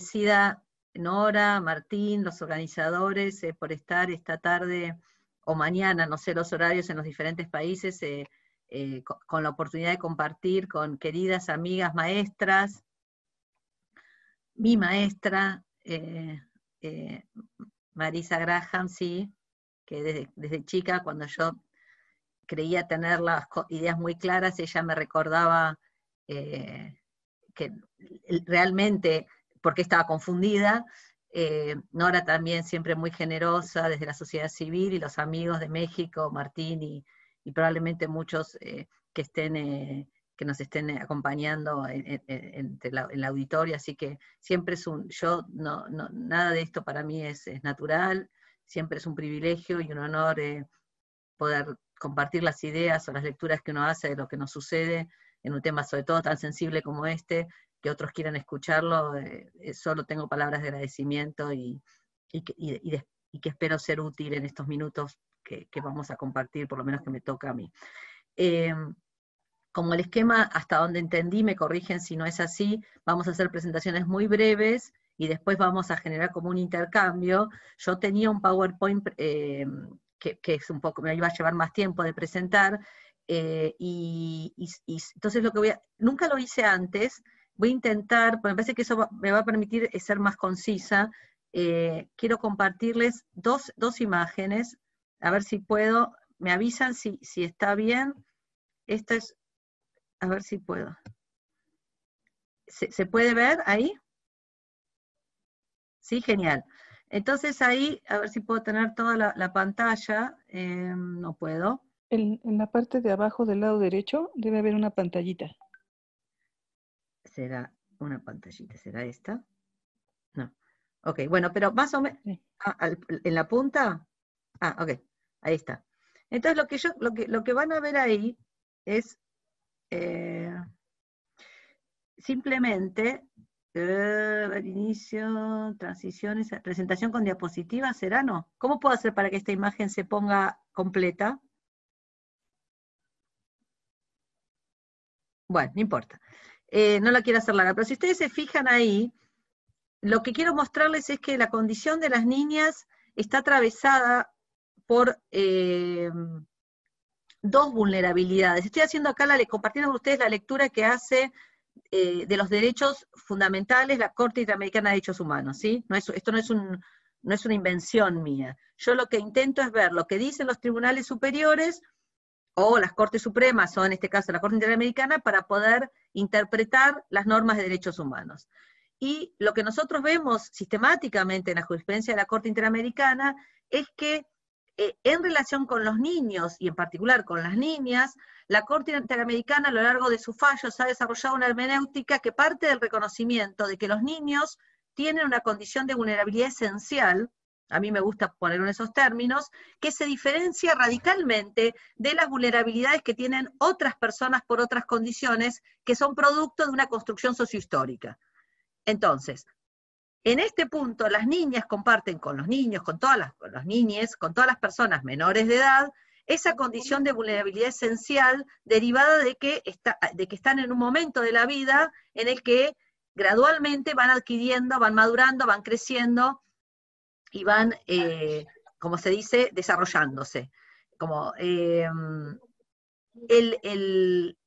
agradecida Nora, Martín, los organizadores eh, por estar esta tarde o mañana, no sé los horarios en los diferentes países, eh, eh, con, la oportunidad de compartir con queridas amigas maestras, mi maestra, Marisa Graham, sí, que desde, desde, chica, cuando yo creía tener las ideas muy claras, ella me recordaba que realmente porque estaba confundida. Eh, Nora también siempre muy generosa desde la sociedad civil y los amigos de México, Martín y, probablemente muchos eh, que estén eh, que nos estén acompañando en, la, auditorio, así que siempre es un, yo no, nada de esto para mí es, natural, siempre es un privilegio y un honor poder compartir las ideas o las lecturas que uno hace de lo que nos sucede en un tema sobre todo tan sensible como este, que otros quieran escucharlo, eh, eh, solo tengo palabras de agradecimiento y, que, espero ser útil en estos minutos que, vamos a compartir, por lo menos que me toca a mí. Eh, como el esquema, hasta donde entendí, me corrigen si no es así, vamos a hacer presentaciones muy breves y después vamos a generar como un intercambio. Yo tenía un PowerPoint que, es un poco, me iba a llevar más tiempo de presentar, y, entonces lo que voy a, nunca lo hice antes, Voy a intentar, porque me parece que eso me va a permitir ser más concisa. Eh, quiero compartirles dos, imágenes, a ver si puedo. Me avisan si, si está bien. Esta es, a ver si puedo. ¿Se, puede ver ahí? Sí, genial. Entonces ahí, a ver si puedo tener toda la, pantalla. Eh, no puedo. En, la parte de abajo del lado derecho debe haber una pantallita será una pantallita, ¿será esta? No. Ok, bueno, pero más o menos, ah, en la punta, ah, ok, ahí está. Entonces lo que yo, lo que, lo que van a ver ahí es eh, simplemente eh, inicio, transiciones, presentación con diapositivas, ¿será no? ¿Cómo puedo hacer para que esta imagen se ponga completa? Bueno, no importa. Eh, no la quiero hacer larga, pero si ustedes se fijan ahí, lo que quiero mostrarles es que la condición de las niñas está atravesada por eh, dos vulnerabilidades. Estoy haciendo acá, la, compartiendo con ustedes la lectura que hace eh, de los derechos fundamentales la Corte Interamericana de Derechos Humanos, ¿sí? No esto no es, no es una invención mía. Yo lo que intento es ver lo que dicen los tribunales superiores o las Cortes Supremas, o en este caso la Corte Interamericana, para poder interpretar las normas de derechos humanos. Y lo que nosotros vemos sistemáticamente en la jurisprudencia de la Corte Interamericana es que eh, en relación con los niños, y en particular con las niñas, la Corte Interamericana a lo largo de sus fallos ha desarrollado una hermenéutica que parte del reconocimiento de que los niños tienen una condición de vulnerabilidad esencial, a mí me gusta poner en esos términos, que se diferencia radicalmente de las vulnerabilidades que tienen otras personas por otras condiciones que son producto de una construcción sociohistórica. Entonces, en este punto, las niñas comparten con los niños, con todas las, con niñes, con todas las personas menores de edad, esa condición de vulnerabilidad esencial derivada de que están en un momento de la vida en el que gradualmente van adquiriendo, van madurando, van creciendo y van, eh, como se dice, desarrollándose. Como, em,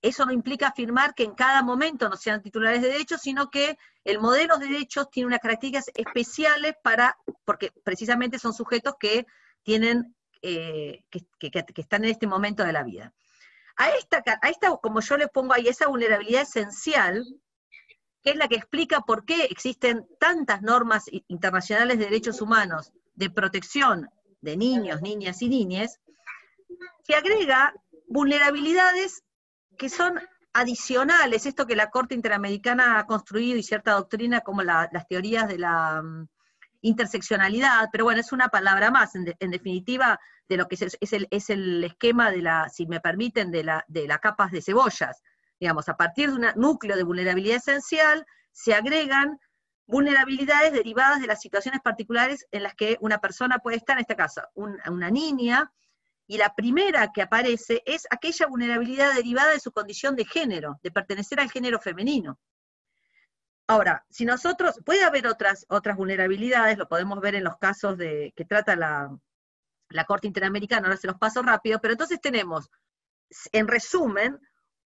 eso no implica afirmar que en cada momento no sean titulares de derechos, sino que el modelo de derechos tiene unas características especiales para, porque precisamente son sujetos que tienen, eh, que, están en este momento de la vida. A esta, a esta, como yo le pongo ahí, esa vulnerabilidad esencial, que es la que explica por qué existen tantas normas internacionales de derechos humanos de protección de niños, niñas y niñas, se agrega vulnerabilidades que son adicionales, esto que la Corte Interamericana ha construido y cierta doctrina como las teorías de la mm, interseccionalidad, pero bueno, es una palabra más, en, definitiva, de lo que es, el, es, el, esquema de la, si me permiten, de la, de las capas de cebollas digamos, a partir de un núcleo de vulnerabilidad esencial, se agregan vulnerabilidades derivadas de las situaciones particulares en las que una persona puede estar, en este caso, una niña, y la primera que aparece es aquella vulnerabilidad derivada de su condición de género, de pertenecer al género femenino. Ahora, si nosotros, puede haber otras, otras vulnerabilidades, lo podemos ver en los casos de, que trata la, la Corte Interamericana, ahora se los paso rápido, pero entonces tenemos, en resumen,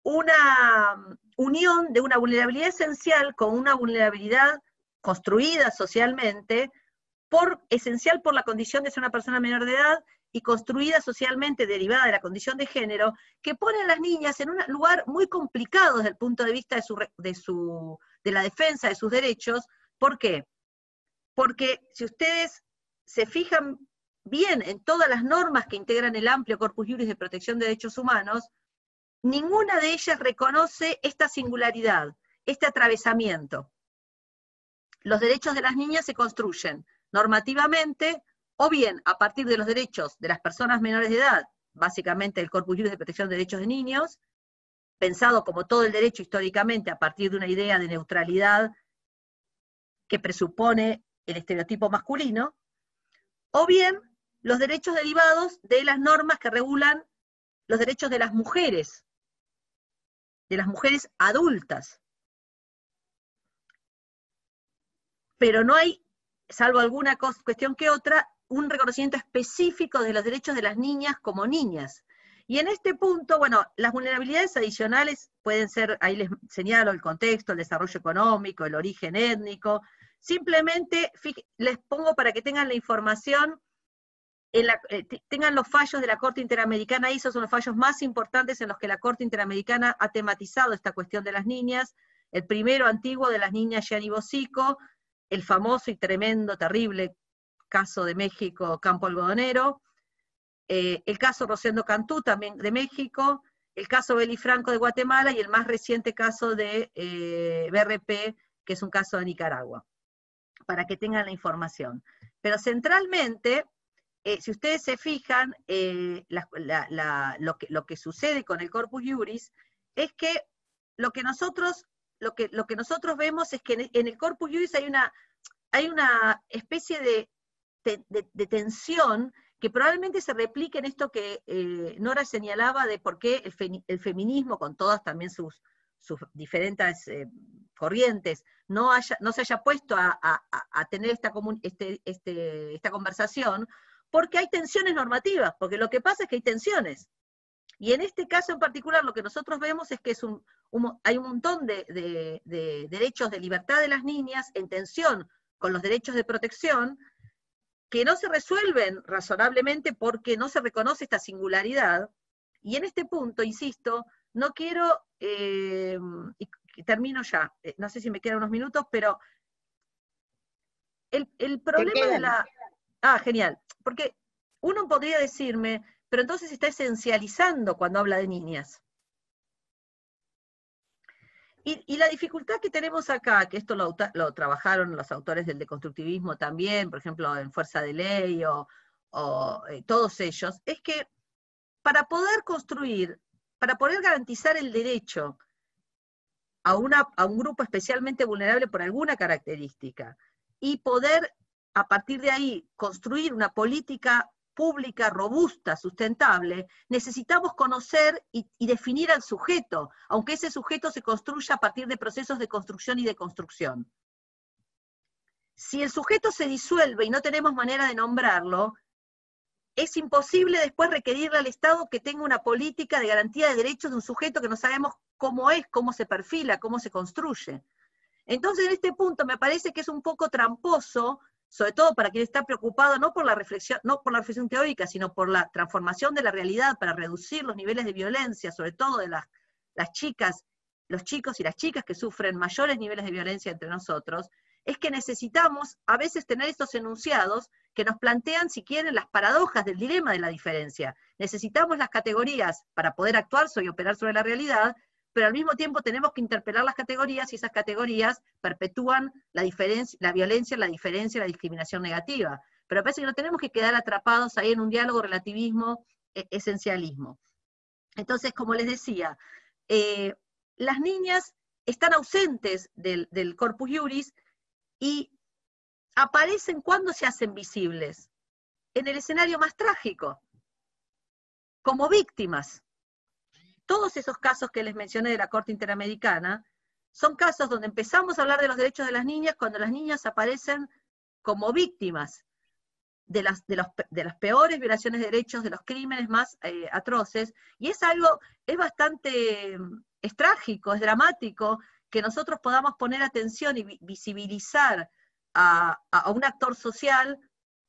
una unión de una vulnerabilidad esencial con una vulnerabilidad construida socialmente, por, esencial por la condición de ser una persona menor de edad y construida socialmente derivada de la condición de género, que pone a las niñas en un lugar muy complicado desde el punto de vista de, su, de, su, de la defensa de sus derechos. ¿Por qué? Porque si ustedes se fijan bien en todas las normas que integran el amplio corpus juris de protección de derechos humanos, ninguna de ellas reconoce esta singularidad, este atravesamiento. Los derechos de las niñas se construyen normativamente o bien a partir de los derechos de las personas menores de edad, básicamente el Corpus Juris de Protección de Derechos de Niños, pensado como todo el derecho históricamente a partir de una idea de neutralidad que presupone el estereotipo masculino, o bien los derechos derivados de las normas que regulan los derechos de las mujeres, de las mujeres adultas. Pero no hay, salvo alguna cuestión que otra, un reconocimiento específico de los derechos de las niñas como niñas. Y en este punto, bueno, las vulnerabilidades adicionales pueden ser, ahí les señalo el contexto, el desarrollo económico, el origen étnico, simplemente les pongo para que tengan la información, eh, tengan los fallos de la Corte Interamericana, esos son los fallos más importantes en los que la Corte Interamericana ha tematizado esta cuestión de las niñas, el primero antiguo de las niñas Gianni Bosico, el famoso y tremendo, terrible caso de México, Campo Algodonero, eh, el caso Rosendo Cantú, también de México, el caso Beli Franco de Guatemala y el más reciente caso de eh, BRP, que es un caso de Nicaragua, para que tengan la información. Pero centralmente, eh, si ustedes se fijan, lo, que, lo, que, sucede con el Corpus Juris es que lo que nosotros, lo que, lo que nosotros vemos es que en, el Corpus Juris hay una, hay una especie de tensión que probablemente se replique en esto que eh, Nora señalaba de por qué el, feminismo, con todas también sus, diferentes eh, corrientes, no, haya, no se haya puesto a, tener esta, este, este, esta conversación, porque hay tensiones normativas, porque lo que pasa es que hay tensiones. Y en este caso en particular lo que nosotros vemos es que es un, hay un montón de, de derechos de libertad de las niñas en tensión con los derechos de protección, que no se resuelven razonablemente porque no se reconoce esta singularidad. Y en este punto, insisto, no quiero, eh, y termino ya, eh, no sé si me quedan unos minutos, pero el, el problema de la... Ah, genial, porque uno podría decirme, pero entonces está esencializando cuando habla de niñas. Y, la dificultad que tenemos acá, que esto lo, trabajaron los autores del deconstructivismo también, por ejemplo, en Fuerza de Ley o, eh, todos ellos, es que para poder construir, para poder garantizar el derecho a, una, a un grupo especialmente vulnerable por alguna característica y poder a partir de ahí construir una política pública, robusta, sustentable, necesitamos conocer y, definir al sujeto, aunque ese sujeto se construya a partir de procesos de construcción y de construcción. Si el sujeto se disuelve y no tenemos manera de nombrarlo, es imposible después requerirle al Estado que tenga una política de garantía de derechos de un sujeto que no sabemos cómo es, cómo se perfila, cómo se construye. Entonces, en este punto me parece que es un poco tramposo sobre todo para quien está preocupado no por la reflexión, no por la reflexión teórica, sino por la transformación de la realidad para reducir los niveles de violencia, sobre todo de las, las chicas, los chicos y las chicas que sufren mayores niveles de violencia entre nosotros, es que necesitamos a veces tener estos enunciados que nos plantean, si quieren, las paradojas del dilema de la diferencia. Necesitamos las categorías para poder actuar y operar sobre la realidad, pero al mismo tiempo tenemos que interpelar las categorías y esas categorías perpetúan la, la violencia, la diferencia, la discriminación negativa. Pero parece que no tenemos que quedar atrapados ahí en un diálogo relativismo, e, esencialismo. Entonces, como les decía, eh, las niñas están ausentes del, del corpus juris y aparecen cuando se hacen visibles, en el escenario más trágico, como víctimas todos esos casos que les mencioné de la Corte Interamericana son casos donde empezamos a hablar de los derechos de las niñas cuando las niñas aparecen como víctimas de las, de, las peores violaciones de derechos, de los crímenes más eh, atroces, y es algo, es bastante, es trágico, es dramático, que nosotros podamos poner atención y visibilizar a, un actor social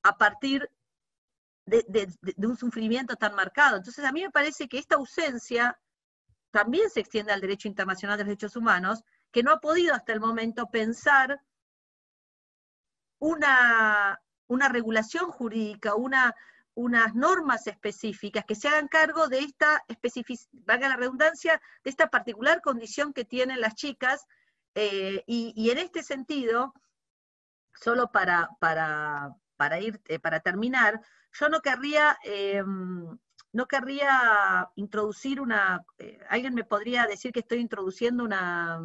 a partir de, un sufrimiento tan marcado. Entonces a mí me parece que esta ausencia también se extiende al derecho internacional de los derechos humanos, que no ha podido hasta el momento pensar una, una regulación jurídica, una, unas normas específicas que se hagan cargo de esta valga la redundancia, de esta particular condición que tienen las chicas, eh, y, en este sentido, solo para, para, para ir, eh, para terminar, yo no querría, em, no querría introducir una, eh, alguien me podría decir que estoy introduciendo una,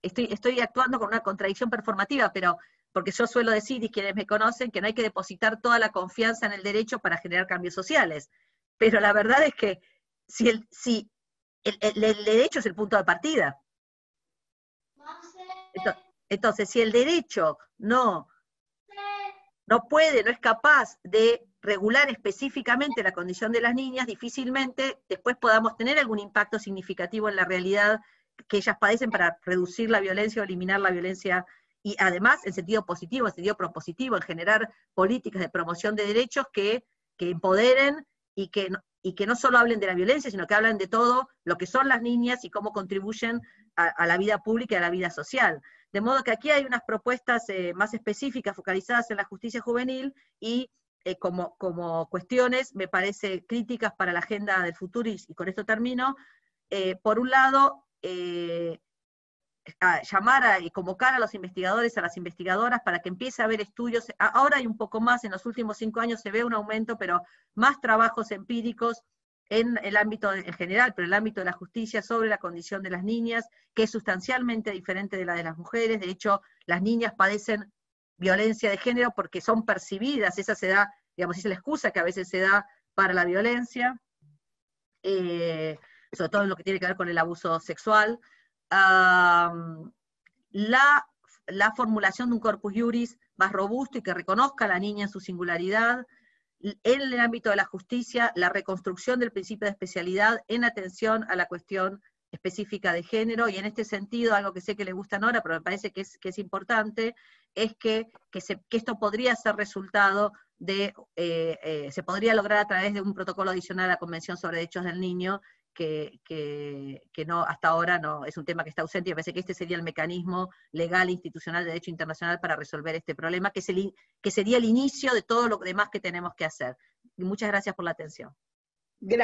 estoy, estoy actuando con una contradicción performativa, pero porque yo suelo decir, y quienes me conocen, que no hay que depositar toda la confianza en el derecho para generar cambios sociales. Pero la verdad es que si el, si el, derecho es el punto de partida. Entonces, si el derecho no, no puede, no es capaz de regular específicamente la condición de las niñas, difícilmente después podamos tener algún impacto significativo en la realidad que ellas padecen para reducir la violencia o eliminar la violencia y además en sentido positivo, en sentido propositivo, en generar políticas de promoción de derechos que, empoderen y que, y que no solo hablen de la violencia, sino que hablen de todo lo que son las niñas y cómo contribuyen a, la vida pública y a la vida social. De modo que aquí hay unas propuestas eh, más específicas, focalizadas en la justicia juvenil y eh, como, como cuestiones, me parece, críticas para la agenda del futuro, y, con esto termino. Eh, por un lado, llamar y convocar a los investigadores, a las investigadoras, para que empiece a haber estudios. Ahora hay un poco más, en los últimos cinco años se ve un aumento, pero más trabajos empíricos en el ámbito en general, pero en el ámbito de la justicia sobre la condición de las niñas, que es sustancialmente diferente de la de las mujeres. De hecho, las niñas padecen violencia de género porque son percibidas, esa se da, digamos, es la excusa que a veces se da para la violencia, eh, sobre todo en lo que tiene que ver con el abuso sexual. La, formulación de un corpus juris más robusto y que reconozca a la niña en su singularidad, en el ámbito de la justicia, la reconstrucción del principio de especialidad en atención a la cuestión específica de género, y en este sentido, algo que sé que le gusta a Nora, pero me parece que es, que es importante, es que, que, esto podría ser resultado de, eh, eh, se podría lograr a través de un protocolo adicional a la Convención sobre Derechos del Niño, que, no, hasta ahora no, es un tema que está ausente y me parece que este sería el mecanismo legal institucional de derecho internacional para resolver este problema, que, que sería el inicio de todo lo demás que tenemos que hacer. Muchas gracias por la atención.